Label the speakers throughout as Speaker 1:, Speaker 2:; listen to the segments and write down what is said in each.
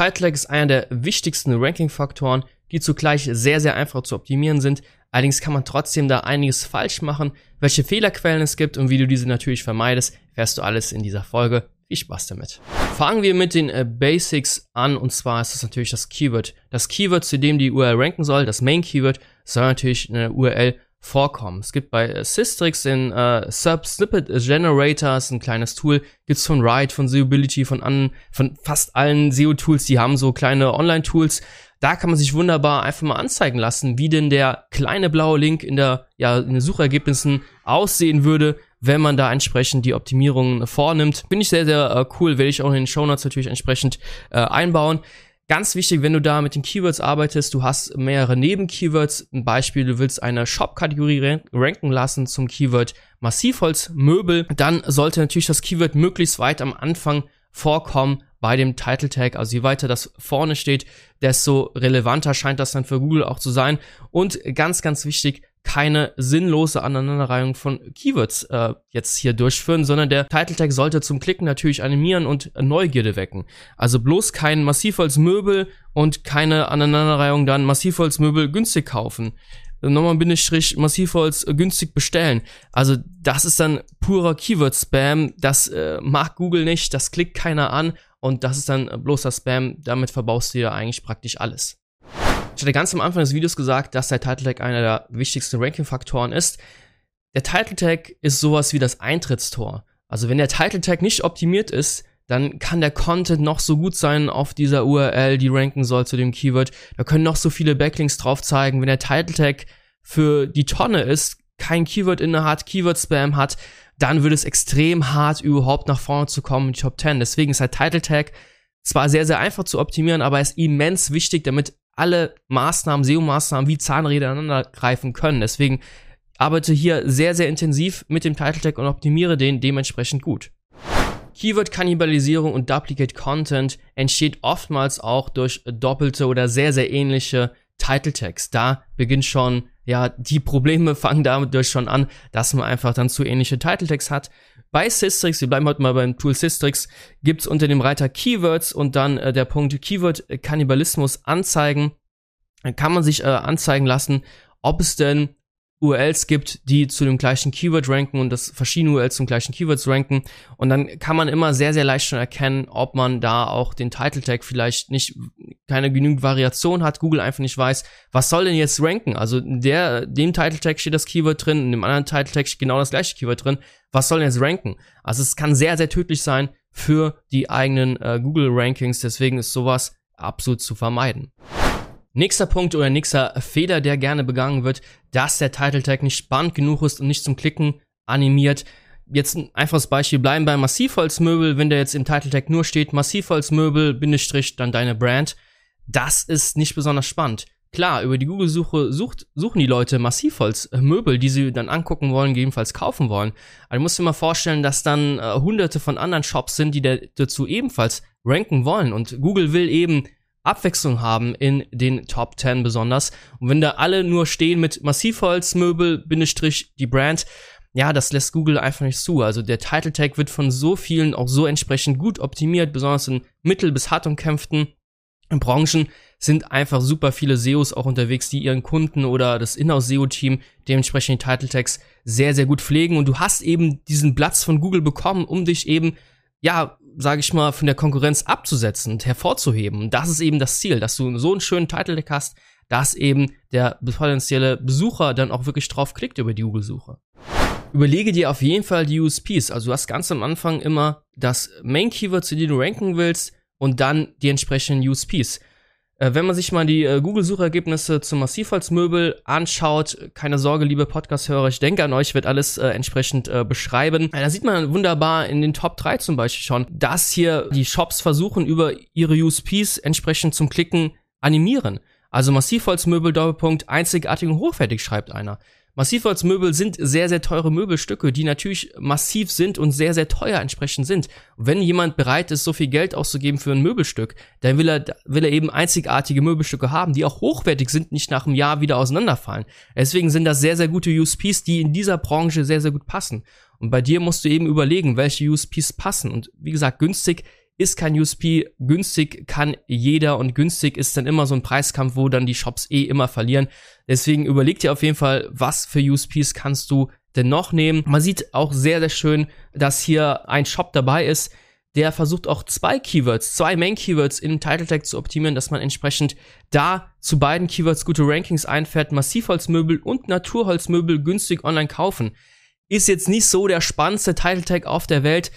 Speaker 1: Title Tag ist einer der wichtigsten Ranking-Faktoren, die zugleich sehr, sehr einfach zu optimieren sind. Allerdings kann man trotzdem da einiges falsch machen. Welche Fehlerquellen es gibt und wie du diese natürlich vermeidest, fährst du alles in dieser Folge. Viel Spaß damit. Fangen wir mit den äh, Basics an und zwar ist das natürlich das Keyword. Das Keyword, zu dem die URL ranken soll, das Main Keyword, soll natürlich eine URL vorkommen. Es gibt bei äh, Systrix den äh, Sub Snippet Generator, ist ein kleines Tool, gibt's von Ride, von Seobility, von an, von fast allen SEO-Tools, die haben so kleine Online-Tools. Da kann man sich wunderbar einfach mal anzeigen lassen, wie denn der kleine blaue Link in der, ja, in den Suchergebnissen aussehen würde, wenn man da entsprechend die Optimierungen vornimmt. Finde ich sehr, sehr äh, cool, werde ich auch in den Show Notes natürlich entsprechend äh, einbauen. Ganz wichtig, wenn du da mit den Keywords arbeitest, du hast mehrere Nebenkeywords. Ein Beispiel, du willst eine Shop-Kategorie ranken lassen zum Keyword Massivholzmöbel, dann sollte natürlich das Keyword möglichst weit am Anfang vorkommen bei dem Title Tag. Also je weiter das vorne steht, desto relevanter scheint das dann für Google auch zu sein. Und ganz, ganz wichtig, keine sinnlose Aneinanderreihung von Keywords äh, jetzt hier durchführen, sondern der Title Tag sollte zum Klicken natürlich animieren und Neugierde wecken. Also bloß kein Massivholzmöbel und keine Aneinanderreihung dann Massivholzmöbel günstig kaufen. Nochmal Bindestrich Massivholz äh, günstig bestellen. Also das ist dann purer Keyword-Spam. Das äh, mag Google nicht, das klickt keiner an und das ist dann bloßer Spam. Damit verbaust du dir eigentlich praktisch alles. Ich hatte ganz am Anfang des Videos gesagt, dass der Title Tag einer der wichtigsten Ranking-Faktoren ist. Der Title Tag ist sowas wie das Eintrittstor. Also wenn der Title Tag nicht optimiert ist, dann kann der Content noch so gut sein auf dieser URL, die ranken soll zu dem Keyword. Da können noch so viele Backlinks drauf zeigen. Wenn der Title Tag für die Tonne ist, kein Keyword inne hat, Keyword Spam hat, dann wird es extrem hart, überhaupt nach vorne zu kommen in die Top 10. Deswegen ist der Title Tag zwar sehr, sehr einfach zu optimieren, aber er ist immens wichtig, damit alle Maßnahmen, SEO-Maßnahmen wie Zahnräder aneinander greifen können. Deswegen arbeite hier sehr, sehr intensiv mit dem Title Tag und optimiere den dementsprechend gut. Keyword-Kannibalisierung und Duplicate Content entsteht oftmals auch durch doppelte oder sehr, sehr ähnliche Title Tags. Da beginnt schon, ja, die Probleme fangen damit durch schon an, dass man einfach dann zu ähnliche Title Tags hat. Bei Systrix, wir bleiben heute mal beim Tool Systrix, gibt's unter dem Reiter Keywords und dann äh, der Punkt Keyword Kannibalismus anzeigen. Dann kann man sich äh, anzeigen lassen, ob es denn URLs gibt, die zu dem gleichen Keyword ranken und das verschiedene URLs zum gleichen Keywords ranken. Und dann kann man immer sehr, sehr leicht schon erkennen, ob man da auch den Title Tag vielleicht nicht, keine genügend Variation hat, Google einfach nicht weiß, was soll denn jetzt ranken? Also der, dem Title Tag steht das Keyword drin, in dem anderen Title Tag steht genau das gleiche Keyword drin. Was soll denn jetzt ranken? Also es kann sehr, sehr tödlich sein für die eigenen äh, Google Rankings. Deswegen ist sowas absolut zu vermeiden. Nächster Punkt oder nächster Fehler, der gerne begangen wird, dass der Title Tag nicht spannend genug ist und nicht zum Klicken animiert. Jetzt ein einfaches Beispiel, bleiben bei Massivholzmöbel, wenn der jetzt im Title Tag nur steht, Massivholzmöbel, Bindestrich, dann deine Brand. Das ist nicht besonders spannend. Klar, über die Google-Suche sucht, suchen die Leute Massivholzmöbel, die sie dann angucken wollen, gegebenenfalls kaufen wollen. Aber du musst dir mal vorstellen, dass dann äh, hunderte von anderen Shops sind, die dazu ebenfalls ranken wollen. Und Google will eben Abwechslung haben in den Top 10 besonders. Und wenn da alle nur stehen mit Massivholzmöbel, Bindestrich, die Brand, ja, das lässt Google einfach nicht zu. Also der Title Tag wird von so vielen auch so entsprechend gut optimiert, besonders in mittel- bis hart umkämpften Branchen sind einfach super viele SEOs auch unterwegs, die ihren Kunden oder das Inhouse-SEO-Team dementsprechend die Title Tags sehr, sehr gut pflegen. Und du hast eben diesen Platz von Google bekommen, um dich eben, ja, sage ich mal, von der Konkurrenz abzusetzen und hervorzuheben. Und das ist eben das Ziel, dass du so einen schönen Title hast, dass eben der potenzielle Besucher dann auch wirklich drauf klickt über die Google-Suche. Überlege dir auf jeden Fall die USPs. Also du hast ganz am Anfang immer das Main-Keyword, zu dem du ranken willst und dann die entsprechenden USPs. Äh, wenn man sich mal die äh, Google-Suchergebnisse zum Massivholzmöbel anschaut, keine Sorge, liebe Podcast-Hörer, ich denke an euch, wird alles äh, entsprechend äh, beschreiben. Da sieht man wunderbar in den Top 3 zum Beispiel schon, dass hier die Shops versuchen, über ihre USPs entsprechend zum Klicken animieren. Also Massivholzmöbel, Doppelpunkt, einzigartig und hochwertig, schreibt einer. Massivholzmöbel sind sehr, sehr teure Möbelstücke, die natürlich massiv sind und sehr, sehr teuer entsprechend sind. Wenn jemand bereit ist, so viel Geld auszugeben für ein Möbelstück, dann will er, will er eben einzigartige Möbelstücke haben, die auch hochwertig sind, nicht nach einem Jahr wieder auseinanderfallen. Deswegen sind das sehr, sehr gute USPs, die in dieser Branche sehr, sehr gut passen. Und bei dir musst du eben überlegen, welche USPs passen. Und wie gesagt, günstig ist kein USP. Günstig kann jeder und günstig ist dann immer so ein Preiskampf, wo dann die Shops eh immer verlieren. Deswegen überleg dir auf jeden Fall, was für USPs kannst du denn noch nehmen. Man sieht auch sehr, sehr schön, dass hier ein Shop dabei ist, der versucht auch zwei Keywords, zwei Main-Keywords in Title Tag zu optimieren, dass man entsprechend da zu beiden Keywords gute Rankings einfährt. Massivholzmöbel und Naturholzmöbel günstig online kaufen. Ist jetzt nicht so der spannendste Title Tag auf der Welt.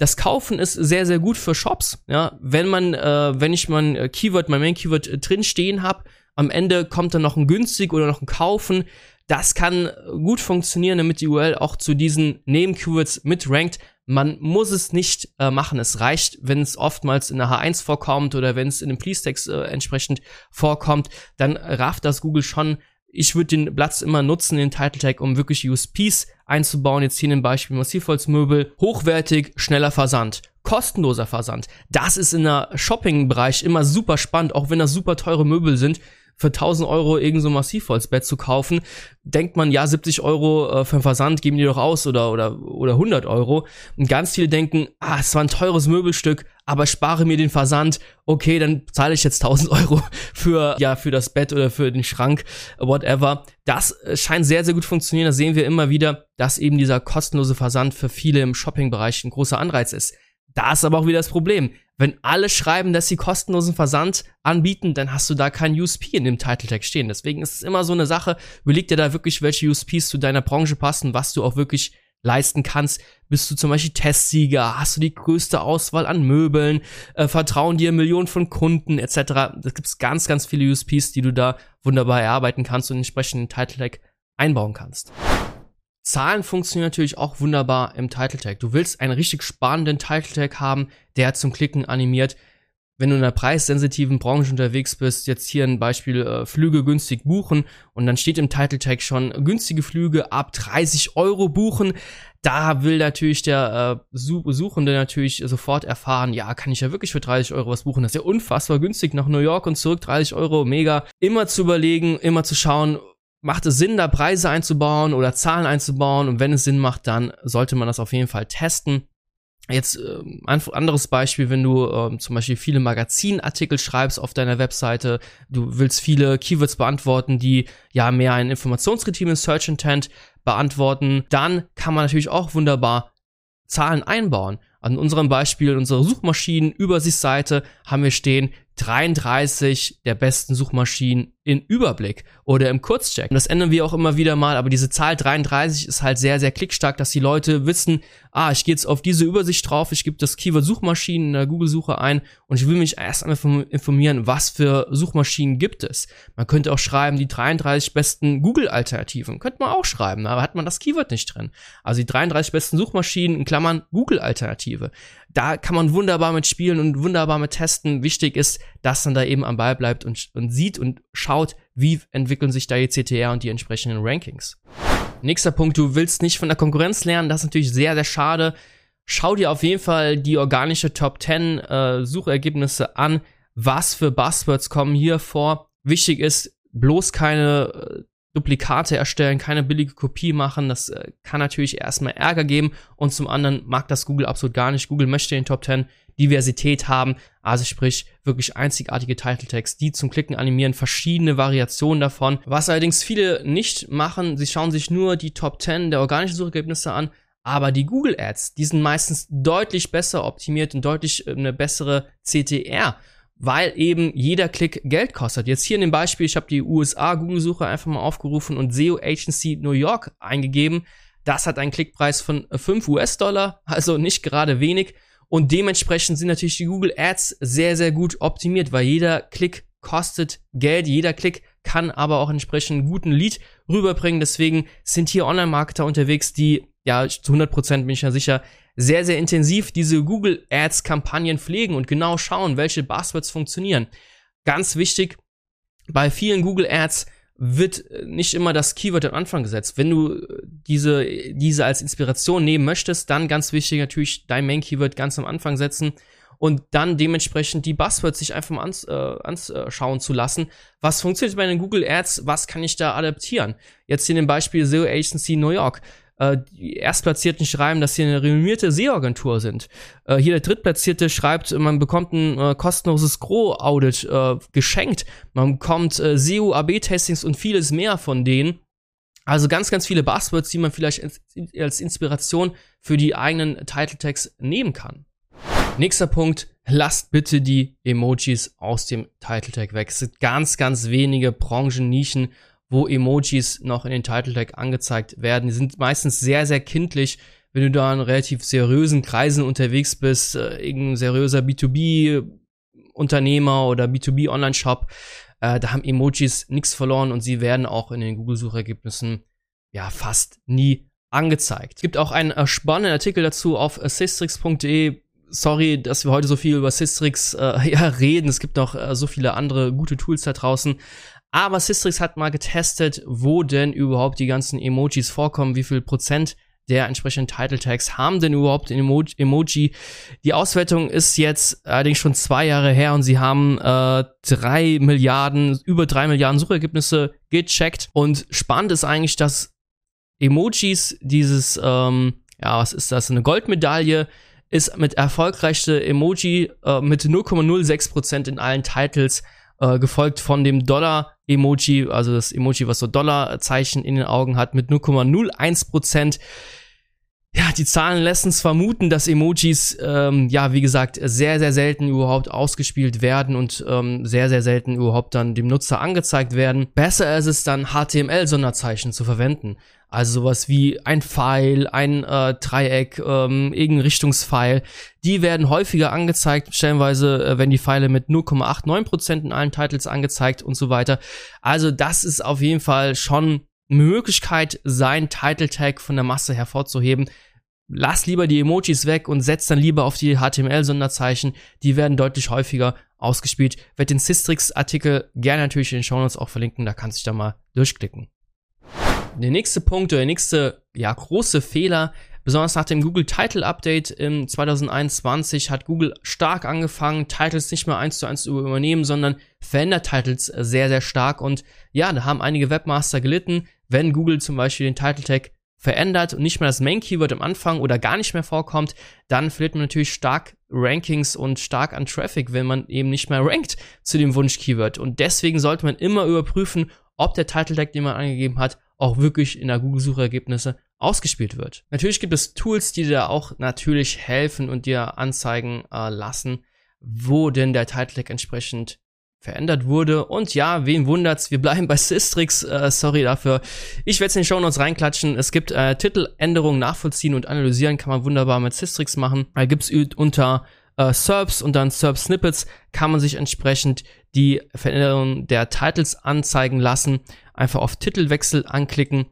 Speaker 1: Das Kaufen ist sehr, sehr gut für Shops. Ja, wenn man, äh, wenn ich mein Keyword, mein Main-Keyword äh, drin stehen habe, am Ende kommt dann noch ein günstig oder noch ein Kaufen. Das kann gut funktionieren, damit die URL auch zu diesen Neben-Keywords mitrankt. Man muss es nicht äh, machen. Es reicht, wenn es oftmals in der H1 vorkommt oder wenn es in dem Please-Text äh, entsprechend vorkommt, dann rafft das Google schon. Ich würde den Platz immer nutzen, den Title Tag, um wirklich USPs einzubauen. Jetzt hier ein Beispiel Massivholzmöbel. Hochwertig, schneller Versand. Kostenloser Versand. Das ist in der Shopping-Bereich immer super spannend, auch wenn das super teure Möbel sind für 1000 Euro irgend so ein Massivholzbett zu kaufen, denkt man, ja, 70 Euro äh, für einen Versand geben die doch aus oder, oder, oder 100 Euro. Und ganz viele denken, ah, es war ein teures Möbelstück, aber spare mir den Versand. Okay, dann zahle ich jetzt 1000 Euro für, ja, für das Bett oder für den Schrank, whatever. Das äh, scheint sehr, sehr gut funktionieren. Da sehen wir immer wieder, dass eben dieser kostenlose Versand für viele im Shoppingbereich ein großer Anreiz ist. Da ist aber auch wieder das Problem. Wenn alle schreiben, dass sie kostenlosen Versand anbieten, dann hast du da kein USP in dem Title Tag stehen. Deswegen ist es immer so eine Sache, überleg dir da wirklich, welche USPs zu deiner Branche passen, was du auch wirklich leisten kannst. Bist du zum Beispiel Testsieger? Hast du die größte Auswahl an Möbeln? Äh, vertrauen dir Millionen von Kunden etc. Da gibt's ganz, ganz viele USPs, die du da wunderbar erarbeiten kannst und entsprechend einen Title Tag einbauen kannst. Zahlen funktionieren natürlich auch wunderbar im Title Tag. Du willst einen richtig spannenden Title Tag haben, der zum Klicken animiert. Wenn du in einer preissensitiven Branche unterwegs bist, jetzt hier ein Beispiel äh, Flüge günstig buchen und dann steht im Title Tag schon günstige Flüge ab 30 Euro buchen, da will natürlich der äh, Suchende natürlich sofort erfahren, ja, kann ich ja wirklich für 30 Euro was buchen, das ist ja unfassbar günstig nach New York und zurück, 30 Euro, mega. Immer zu überlegen, immer zu schauen, macht es Sinn, da Preise einzubauen oder Zahlen einzubauen? Und wenn es Sinn macht, dann sollte man das auf jeden Fall testen. Jetzt äh, ein anderes Beispiel, wenn du äh, zum Beispiel viele Magazinartikel schreibst auf deiner Webseite, du willst viele Keywords beantworten, die ja mehr ein informationsgetriebenes Search Intent beantworten, dann kann man natürlich auch wunderbar Zahlen einbauen. An unserem Beispiel, unserer Suchmaschinenübersichtsseite haben wir stehen 33 der besten Suchmaschinen in Überblick oder im Kurzcheck. Und das ändern wir auch immer wieder mal, aber diese Zahl 33 ist halt sehr, sehr klickstark, dass die Leute wissen, ah, ich gehe jetzt auf diese Übersicht drauf, ich gebe das Keyword Suchmaschinen in der Google-Suche ein und ich will mich erst einmal informieren, was für Suchmaschinen gibt es. Man könnte auch schreiben, die 33 besten Google-Alternativen. Könnte man auch schreiben, aber hat man das Keyword nicht drin. Also die 33 besten Suchmaschinen in Klammern Google-Alternative. Da kann man wunderbar mit spielen und wunderbar mit testen. Wichtig ist, dass man da eben am Ball bleibt und, und sieht und schaut, wie entwickeln sich da die CTR und die entsprechenden Rankings. Nächster Punkt, du willst nicht von der Konkurrenz lernen, das ist natürlich sehr, sehr schade. Schau dir auf jeden Fall die organische Top 10 äh, Suchergebnisse an. Was für Buzzwords kommen hier vor? Wichtig ist, bloß keine äh, Duplikate erstellen, keine billige Kopie machen. Das äh, kann natürlich erstmal Ärger geben und zum anderen mag das Google absolut gar nicht. Google möchte in Top 10 Diversität haben, also sprich wirklich einzigartige Tags, die zum Klicken animieren, verschiedene Variationen davon. Was allerdings viele nicht machen, sie schauen sich nur die Top 10 der organischen Suchergebnisse an, aber die Google Ads, die sind meistens deutlich besser optimiert und deutlich äh, eine bessere CTR weil eben jeder Klick Geld kostet. Jetzt hier in dem Beispiel, ich habe die USA Google-Suche einfach mal aufgerufen und SEO Agency New York eingegeben. Das hat einen Klickpreis von 5 US-Dollar, also nicht gerade wenig. Und dementsprechend sind natürlich die Google Ads sehr, sehr gut optimiert, weil jeder Klick kostet Geld, jeder Klick kann aber auch entsprechend einen guten Lead rüberbringen. Deswegen sind hier Online-Marketer unterwegs, die, ja, zu 100% bin ich ja sicher, sehr, sehr intensiv diese Google Ads Kampagnen pflegen und genau schauen, welche Buzzwords funktionieren. Ganz wichtig, bei vielen Google Ads wird nicht immer das Keyword am Anfang gesetzt. Wenn du diese, diese als Inspiration nehmen möchtest, dann ganz wichtig natürlich dein Main Keyword ganz am Anfang setzen und dann dementsprechend die Buzzwords sich einfach mal ans, äh, anschauen zu lassen. Was funktioniert bei den Google Ads? Was kann ich da adaptieren? Jetzt hier in dem Beispiel SEO Agency New York Äh, die Erstplatzierten schreiben, dass sie eine renommierte SEO-Agentur sind. Äh, hier der Drittplatzierte schreibt, man bekommt ein äh, kostenloses Gro-Audit äh, geschenkt. Man bekommt äh, SEO, AB-Testings und vieles mehr von denen. Also ganz, ganz viele Buzzwords, die man vielleicht als Inspiration für die eigenen Title Tags nehmen kann. Nächster Punkt, lasst bitte die Emojis aus dem Title Tag weg. Es sind ganz, ganz wenige Branchen-Nischen, wo Emojis noch in den Title Tag angezeigt werden. Die sind meistens sehr, sehr kindlich. Wenn du da in relativ seriösen Kreisen unterwegs bist, äh, irgendein seriöser B2B-Unternehmer oder B2B-Online-Shop, äh, da haben Emojis nichts verloren und sie werden auch in den Google-Suchergebnissen ja fast nie angezeigt. Es gibt auch einen äh, spannenden Artikel dazu auf assistrix.de. Sorry, dass wir heute so viel über Systrix äh, ja, reden. Es gibt noch äh, so viele andere gute Tools da draußen. Aber Systrix hat mal getestet, wo denn überhaupt die ganzen Emojis vorkommen, wie viel Prozent der entsprechenden Title Tags haben denn überhaupt ein Emo Emoji. Die Auswertung ist jetzt allerdings schon zwei Jahre her und sie haben äh, drei Milliarden, über drei Milliarden Suchergebnisse gecheckt. Und spannend ist eigentlich, dass Emojis dieses, ähm, ja, was ist das, eine Goldmedaille, ist mit erfolgreichste Emoji äh, mit 0,06% in allen Titles äh, gefolgt von dem Dollar-Emoji, also das Emoji, was so Dollarzeichen in den Augen hat, mit 0,01% Ja, die Zahlen lassen es vermuten, dass Emojis, ähm, ja, wie gesagt, sehr, sehr selten überhaupt ausgespielt werden und ähm, sehr, sehr selten überhaupt dann dem Nutzer angezeigt werden. Besser ist es dann, HTML-Sonderzeichen zu verwenden. Also sowas wie ein Pfeil, ein äh, Dreieck, ähm, irgendein Richtungspfeil. Die werden häufiger angezeigt, stellenweise äh, wenn die Pfeile mit 0,89% in allen Titles angezeigt und so weiter. Also das ist auf jeden Fall schon Möglichkeit, sein Title Tag von der Masse hervorzuheben. Lass lieber die Emojis weg und setz dann lieber auf die HTML-Sonderzeichen. Die werden deutlich häufiger ausgespielt. Werd den Systrix-Artikel gerne natürlich in den Show Notes auch verlinken, da kannst du dich da mal durchklicken. Der nächste Punkt oder der nächste ja, große Fehler, besonders nach dem Google Title Update im 2021 hat Google stark angefangen, Titles nicht mehr eins zu eins zu übernehmen, sondern verändert Titles sehr, sehr stark. Und ja, da haben einige Webmaster gelitten, wenn Google zum Beispiel den Title Tag verändert und nicht mehr das Main Keyword am Anfang oder gar nicht mehr vorkommt, dann verliert man natürlich stark Rankings und stark an Traffic, wenn man eben nicht mehr rankt zu dem Wunsch Keyword. Und deswegen sollte man immer überprüfen, ob der Title Tag, den man angegeben hat, auch wirklich in der Google-Suchergebnisse ausgespielt wird. Natürlich gibt es Tools, die dir auch natürlich helfen und dir anzeigen äh, lassen, wo denn der Title entsprechend verändert wurde. Und ja, wen wundert's? Wir bleiben bei Systrix. Äh, sorry dafür. Ich werde es in den Show Notes reinklatschen. Es gibt äh, Titeländerungen nachvollziehen und analysieren. Kann man wunderbar mit Systrix machen. Da gibt's unter äh, SERPs und dann SERP Snippets kann man sich entsprechend die Veränderung der Titles anzeigen lassen. Einfach auf Titelwechsel anklicken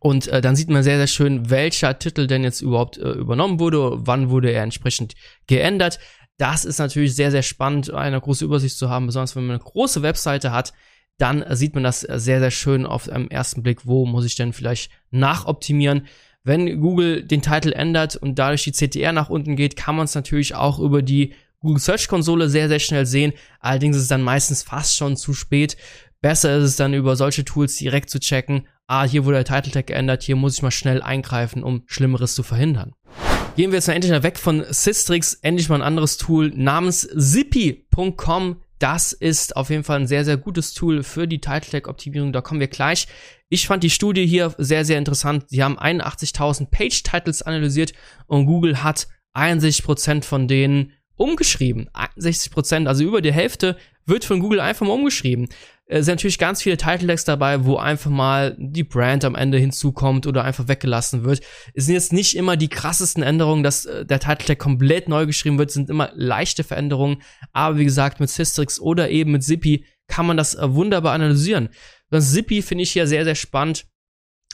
Speaker 1: und äh, dann sieht man sehr, sehr schön, welcher Titel denn jetzt überhaupt äh, übernommen wurde, wann wurde er entsprechend geändert. Das ist natürlich sehr, sehr spannend, eine große Übersicht zu haben, besonders wenn man eine große Webseite hat. Dann äh, sieht man das sehr, sehr schön auf einem ersten Blick, wo muss ich denn vielleicht nachoptimieren. Wenn Google den Titel ändert und dadurch die CTR nach unten geht, kann man es natürlich auch über die Google Search Konsole sehr, sehr schnell sehen. Allerdings ist es dann meistens fast schon zu spät. Besser ist es dann über solche Tools direkt zu checken. Ah, hier wurde der Title Tag geändert, hier muss ich mal schnell eingreifen, um Schlimmeres zu verhindern. Gehen wir jetzt mal endlich mal weg von Systrix, endlich mal ein anderes Tool namens zippy.com. Das ist auf jeden Fall ein sehr, sehr gutes Tool für die Title Tag Optimierung. Da kommen wir gleich. Ich fand die Studie hier sehr, sehr interessant. Sie haben 81.000 Page Titles analysiert und Google hat 61% von denen umgeschrieben. 61%, also über die Hälfte wird von Google einfach mal umgeschrieben. Es sind natürlich ganz viele Title Tags dabei, wo einfach mal die Brand am Ende hinzukommt oder einfach weggelassen wird. Es sind jetzt nicht immer die krassesten Änderungen, dass äh, der Title Tag komplett neu geschrieben wird, sind immer leichte Veränderungen. Aber wie gesagt, mit Systrix oder eben mit Zippy kann man das äh, wunderbar analysieren. Das Zippy finde ich hier sehr, sehr spannend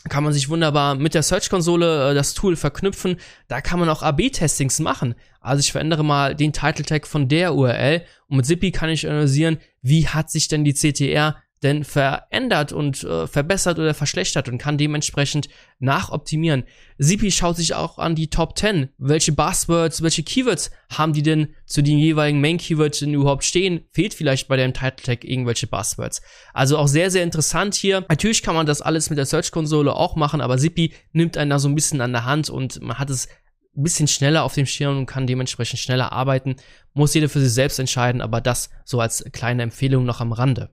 Speaker 1: kann man sich wunderbar mit der Search-Konsole äh, das Tool verknüpfen. Da kann man auch AB-Testings machen. Also ich verändere mal den Title-Tag von der URL und mit Zippy kann ich analysieren, wie hat sich denn die CTR denn verändert und äh, verbessert oder verschlechtert und kann dementsprechend nachoptimieren. Zippy schaut sich auch an die Top 10. Welche Buzzwords, welche Keywords haben die denn zu den jeweiligen Main Keywords denn überhaupt stehen? Fehlt vielleicht bei dem Title Tag irgendwelche Buzzwords? Also auch sehr, sehr interessant hier. Natürlich kann man das alles mit der Search-Konsole auch machen, aber Zippy nimmt einen da so ein bisschen an der Hand und man hat es ein bisschen schneller auf dem Schirm und kann dementsprechend schneller arbeiten. Muss jeder für sich selbst entscheiden, aber das so als kleine Empfehlung noch am Rande.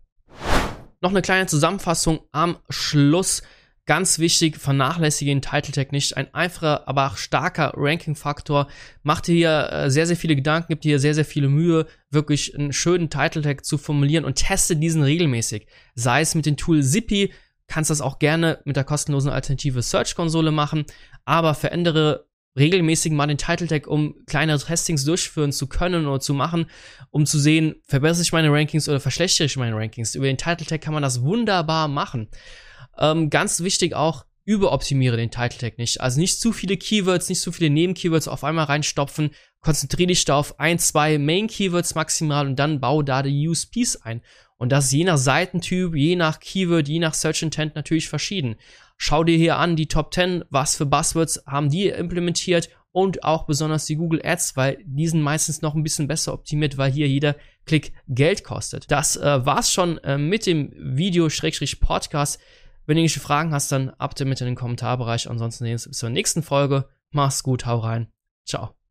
Speaker 1: Noch eine kleine Zusammenfassung am Schluss. Ganz wichtig, vernachlässige den Title Tag nicht. Ein einfacher, aber auch starker Ranking-Faktor. Macht dir hier äh, sehr, sehr viele Gedanken, gibt dir sehr, sehr viele Mühe, wirklich einen schönen Title Tag zu formulieren und teste diesen regelmäßig. Sei es mit dem Tool Zippy, kannst das auch gerne mit der kostenlosen Alternative Search-Konsole machen, aber verändere regelmäßig mal den Title Tag, um kleinere Testings durchführen zu können oder zu machen, um zu sehen, verbessere ich meine Rankings oder verschlechtere ich meine Rankings. Über den Title Tag kann man das wunderbar machen. Ähm, ganz wichtig auch, überoptimiere den Title Tag nicht. Also nicht zu viele Keywords, nicht zu viele Nebenkeywords auf einmal reinstopfen. Konzentriere dich da auf ein, zwei Main Keywords maximal und dann baue da die USPs ein. Und das je nach Seitentyp, je nach Keyword, je nach Search Intent natürlich verschieden. Schau dir hier an die Top 10, was für Buzzwords haben die implementiert und auch besonders die Google Ads, weil die sind meistens noch ein bisschen besser optimiert, weil hier jeder Klick Geld kostet. Das äh, war's schon äh, mit dem Video-Podcast. Wenn du irgendwelche Fragen hast, dann ab damit in den Kommentarbereich. Ansonsten sehen wir uns bis zur nächsten Folge. Mach's gut, hau rein. Ciao.